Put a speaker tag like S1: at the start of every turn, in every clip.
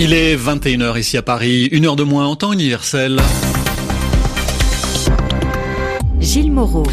S1: Il est 21h ici à Paris, une heure de moins en temps universel.
S2: Gilles Moreau.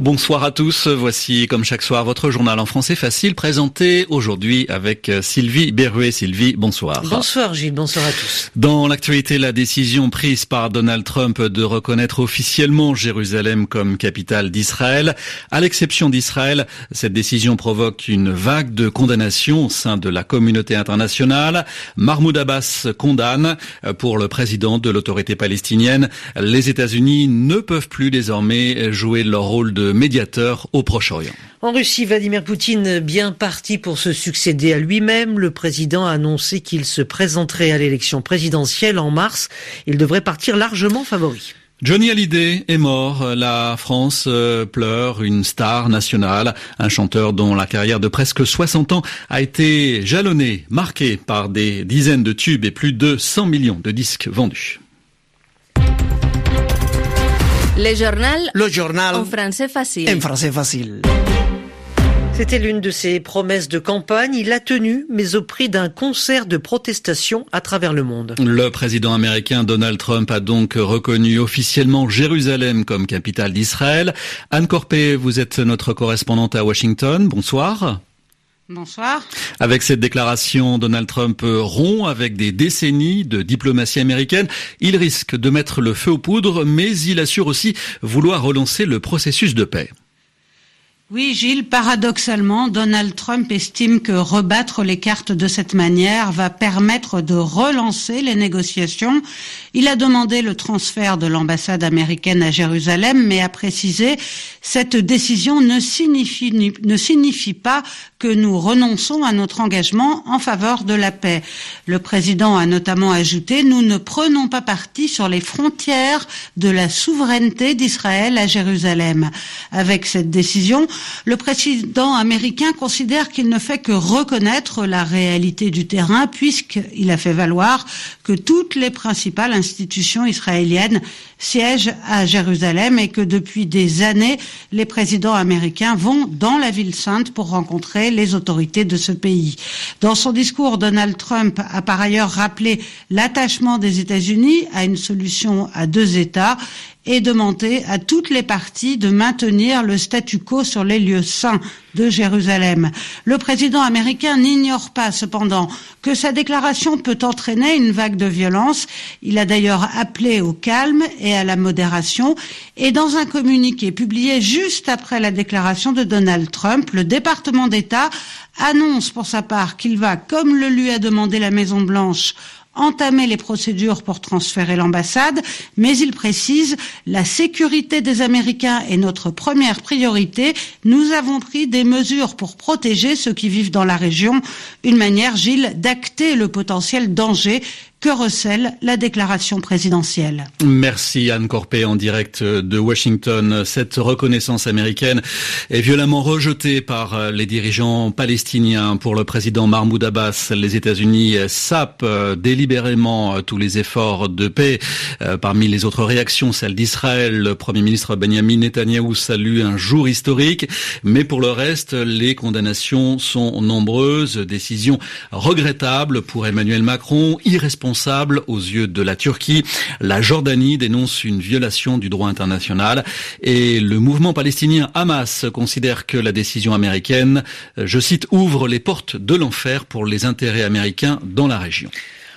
S1: Bonsoir à tous. Voici, comme chaque soir, votre journal en français facile présenté aujourd'hui avec Sylvie Berruet. Sylvie, bonsoir.
S3: Bonsoir Gilles, bonsoir à tous.
S1: Dans l'actualité, la décision prise par Donald Trump de reconnaître officiellement Jérusalem comme capitale d'Israël. À l'exception d'Israël, cette décision provoque une vague de condamnation au sein de la communauté internationale. Mahmoud Abbas condamne pour le président de l'autorité palestinienne. Les États-Unis ne peuvent plus désormais jouer leur rôle de médiateur au Proche-Orient.
S3: En Russie, Vladimir Poutine, bien parti pour se succéder à lui-même, le président a annoncé qu'il se présenterait à l'élection présidentielle en mars. Il devrait partir largement favori.
S1: Johnny Hallyday est mort. La France euh, pleure une star nationale, un chanteur dont la carrière de presque 60 ans a été jalonnée, marquée par des dizaines de tubes et plus de 100 millions de disques vendus.
S2: Le journal.
S4: Le journal.
S2: En français facile.
S4: En français facile.
S3: C'était l'une de ses promesses de campagne. Il l'a tenue, mais au prix d'un concert de protestation à travers le monde.
S1: Le président américain Donald Trump a donc reconnu officiellement Jérusalem comme capitale d'Israël. Anne Corpé, vous êtes notre correspondante à Washington. Bonsoir.
S5: Bonsoir.
S1: Avec cette déclaration, Donald Trump rompt avec des décennies de diplomatie américaine. Il risque de mettre le feu aux poudres, mais il assure aussi vouloir relancer le processus de paix.
S5: Oui, Gilles, paradoxalement, Donald Trump estime que rebattre les cartes de cette manière va permettre de relancer les négociations. Il a demandé le transfert de l'ambassade américaine à Jérusalem, mais a précisé cette décision ne signifie, ne signifie pas que nous renonçons à notre engagement en faveur de la paix. Le président a notamment ajouté, nous ne prenons pas parti sur les frontières de la souveraineté d'Israël à Jérusalem. Avec cette décision, le président américain considère qu'il ne fait que reconnaître la réalité du terrain puisqu'il a fait valoir que toutes les principales institutions israéliennes siègent à Jérusalem et que depuis des années, les présidents américains vont dans la ville sainte pour rencontrer les autorités de ce pays. Dans son discours, Donald Trump a par ailleurs rappelé l'attachement des États-Unis à une solution à deux États et demandé à toutes les parties de maintenir le statu quo sur les lieux saints de Jérusalem. Le président américain n'ignore pas cependant que sa déclaration peut entraîner une vague de violence. Il a d'ailleurs appelé au calme et à la modération. Et dans un communiqué publié juste après la déclaration de Donald Trump, le département d'État annonce pour sa part qu'il va, comme le lui a demandé la Maison Blanche, entamer les procédures pour transférer l'ambassade, mais il précise la sécurité des Américains est notre première priorité. Nous avons pris des mesures pour protéger ceux qui vivent dans la région, une manière, Gilles, d'acter le potentiel danger que recèle la déclaration présidentielle.
S1: Merci Anne Corpé en direct de Washington. Cette reconnaissance américaine est violemment rejetée par les dirigeants palestiniens. Pour le président Mahmoud Abbas, les États-Unis sapent délibérément tous les efforts de paix. Parmi les autres réactions, celle d'Israël, le Premier ministre Benjamin Netanyahou salue un jour historique. Mais pour le reste, les condamnations sont nombreuses. Décision regrettable pour Emmanuel Macron, irresponsable aux yeux de la Turquie. La Jordanie dénonce une violation du droit international et le mouvement palestinien Hamas considère que la décision américaine, je cite, ouvre les portes de l'enfer pour les intérêts américains dans la région.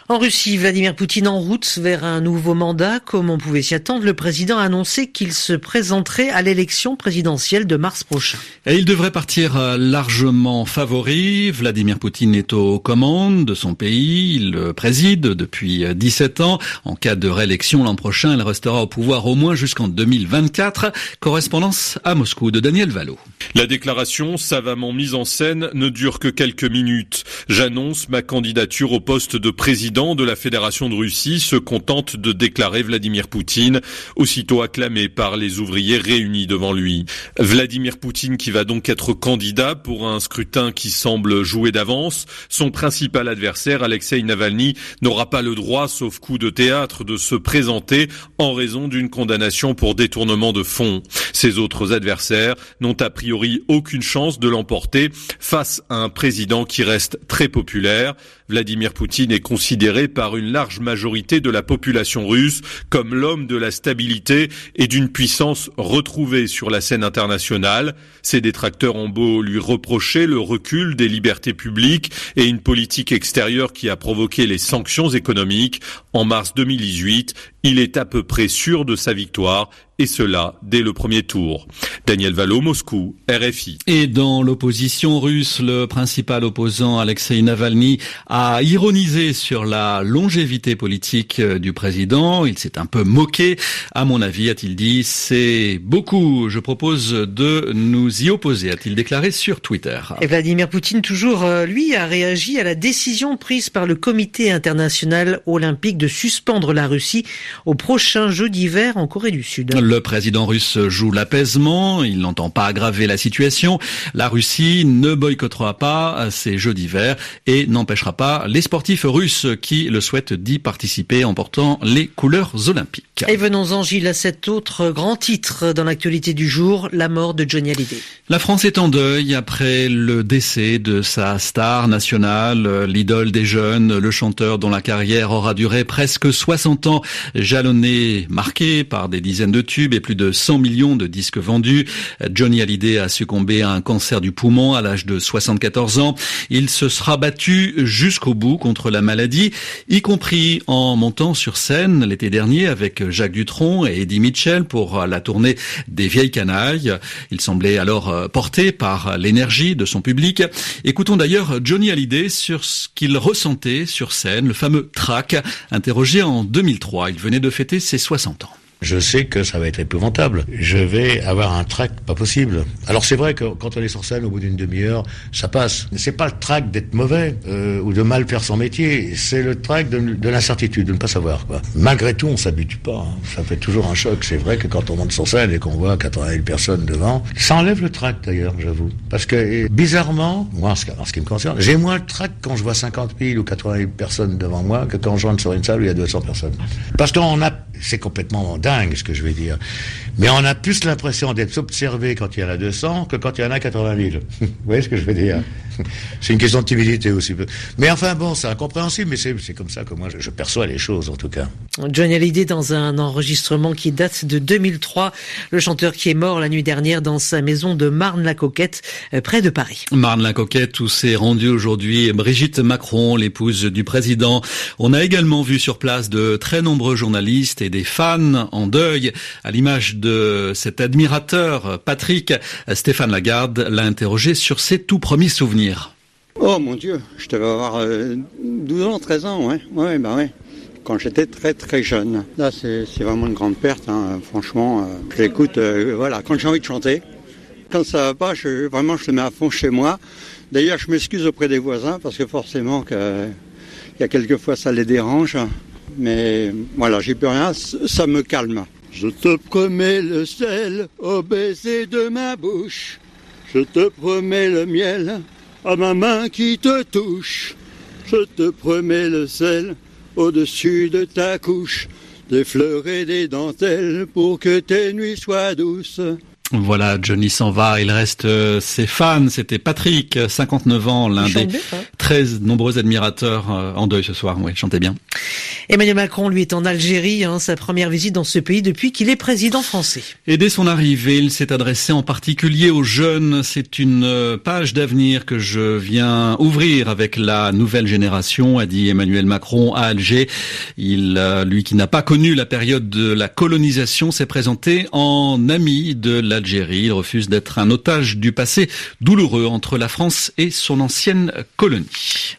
S3: En Russie, Vladimir Poutine en route vers un nouveau mandat. Comme on pouvait s'y attendre, le président a annoncé qu'il se présenterait à l'élection présidentielle de mars prochain.
S1: Et il devrait partir largement favori. Vladimir Poutine est aux commandes de son pays. Il le préside depuis 17 ans. En cas de réélection l'an prochain, il restera au pouvoir au moins jusqu'en 2024. Correspondance à Moscou de Daniel Valo.
S6: La déclaration, savamment mise en scène, ne dure que quelques minutes. J'annonce ma candidature au poste de président de la Fédération de Russie se contente de déclarer Vladimir Poutine, aussitôt acclamé par les ouvriers réunis devant lui. Vladimir Poutine qui va donc être candidat pour un scrutin qui semble jouer d'avance. Son principal adversaire, Alexei Navalny, n'aura pas le droit, sauf coup de théâtre, de se présenter en raison d'une condamnation pour détournement de fonds. Ses autres adversaires n'ont a priori aucune chance de l'emporter face à un président qui reste très populaire. Vladimir Poutine est considéré par une large majorité de la population russe comme l'homme de la stabilité et d'une puissance retrouvée sur la scène internationale. Ses détracteurs ont beau lui reprocher le recul des libertés publiques et une politique extérieure qui a provoqué les sanctions économiques. En mars 2018, il est à peu près sûr de sa victoire et cela dès le premier tour. Daniel Valo, Moscou, RFI.
S1: Et dans l'opposition russe, le principal opposant Alexei Navalny a ironisé sur la longévité politique du président. Il s'est un peu moqué. À mon avis, a-t-il dit, c'est beaucoup. Je propose de nous y opposer, a-t-il déclaré sur Twitter.
S3: Et Vladimir Poutine, toujours, euh, lui, a réagi à la décision prise par le comité international olympique de suspendre la Russie au prochain jeu d'hiver en Corée du Sud.
S1: Le président russe joue l'apaisement, il n'entend pas aggraver la situation. La Russie ne boycottera pas ces Jeux d'hiver et n'empêchera pas les sportifs russes qui le souhaitent d'y participer en portant les couleurs olympiques.
S3: Et venons-en Gilles à cet autre grand titre dans l'actualité du jour, la mort de Johnny Hallyday.
S1: La France est en deuil après le décès de sa star nationale, l'idole des jeunes, le chanteur dont la carrière aura duré presque 60 ans, jalonné, marqué par des dizaines de et plus de 100 millions de disques vendus. Johnny Hallyday a succombé à un cancer du poumon à l'âge de 74 ans. Il se sera battu jusqu'au bout contre la maladie, y compris en montant sur scène l'été dernier avec Jacques Dutronc et Eddie Mitchell pour la tournée des Vieilles Canailles. Il semblait alors porté par l'énergie de son public. Écoutons d'ailleurs Johnny Hallyday sur ce qu'il ressentait sur scène, le fameux track, interrogé en 2003. Il venait de fêter ses 60 ans
S4: je sais que ça va être épouvantable. Je vais avoir un trac pas possible. Alors c'est vrai que quand on est sur scène au bout d'une demi-heure, ça passe. C'est pas le trac d'être mauvais euh, ou de mal faire son métier, c'est le trac de, l'incertitude, de ne pas savoir quoi. Malgré tout, on s'habitue pas. Hein. Ça fait toujours un choc. C'est vrai que quand on monte sur scène et qu'on voit 80 000 personnes devant, ça enlève le trac d'ailleurs, j'avoue. Parce que bizarrement, moi en ce, qui me concerne, j'ai moins le trac quand je vois 50 000 ou 80 000 personnes devant moi que quand je rentre sur une salle où il y a 200 personnes. Parce qu'on a c'est complètement dingue ce que je vais dire. Mais on a plus l'impression d'être observé quand il y en a 200 que quand il y en a 80 000. Vous voyez ce que je veux dire? C'est une question de timidité aussi. Mais enfin bon, c'est incompréhensible, mais c'est comme ça que moi je, perçois les choses en tout cas.
S3: Johnny Hallyday dans un enregistrement qui date de 2003, le chanteur qui est mort la nuit dernière dans sa maison de Marne-la-Coquette, euh, près de Paris.
S1: Marne-la-Coquette où s'est rendue aujourd'hui Brigitte Macron, l'épouse du président. On a également vu sur place de très nombreux journalistes et des fans en deuil à l'image de cet admirateur Patrick. Stéphane Lagarde l'a interrogé sur ses tout premiers souvenirs.
S7: Oh mon Dieu, je devais avoir 12 euh, ans, 13 ans, ouais, ouais, bah ouais. Quand j'étais très très jeune. Là, c'est vraiment une grande perte, hein. franchement. Euh, j'écoute, euh, voilà, quand j'ai envie de chanter. Quand ça va pas, je, vraiment, je le mets à fond chez moi. D'ailleurs, je m'excuse auprès des voisins parce que forcément, que, il y a quelques fois, ça les dérange. Mais voilà, j'ai plus rien, ça me calme. Je te promets le sel au baiser de ma bouche. Je te promets le miel à ma main qui te touche. Je te promets le sel au-dessus de ta couche. Des fleurs et des dentelles pour que tes nuits soient douces.
S1: Voilà, Johnny s'en va, il reste euh, ses fans, c'était Patrick, 59 ans, l'un des très nombreux admirateurs euh, en deuil ce soir, oui, chantait bien.
S3: Emmanuel Macron, lui, est en Algérie, hein, sa première visite dans ce pays depuis qu'il est président français.
S1: Et dès son arrivée, il s'est adressé en particulier aux jeunes. C'est une euh, page d'avenir que je viens ouvrir avec la nouvelle génération, a dit Emmanuel Macron à Alger. Il, lui qui n'a pas connu la période de la colonisation, s'est présenté en ami de la il refuse d'être un otage du passé douloureux entre la France et son ancienne colonie.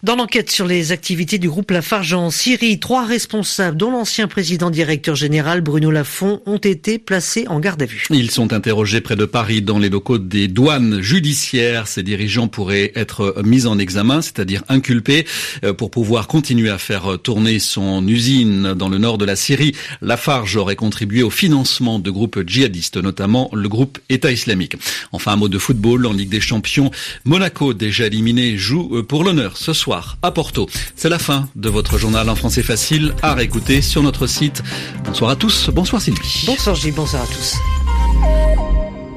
S3: Dans l'enquête sur les activités du groupe Lafarge en Syrie, trois responsables, dont l'ancien président directeur général Bruno Lafont, ont été placés en garde à vue.
S1: Ils sont interrogés près de Paris dans les locaux des douanes judiciaires. Ces dirigeants pourraient être mis en examen, c'est-à-dire inculpés, euh, pour pouvoir continuer à faire tourner son usine dans le nord de la Syrie. Lafarge aurait contribué au financement de groupes djihadistes, notamment le groupe État islamique. Enfin, un mot de football en Ligue des Champions. Monaco, déjà éliminé, joue euh, pour l'honneur ce soir à Porto. C'est la fin de votre journal en français facile à réécouter sur notre site. Bonsoir à tous. Bonsoir Sylvie.
S3: Bonsoir Gilles. Bonsoir à tous.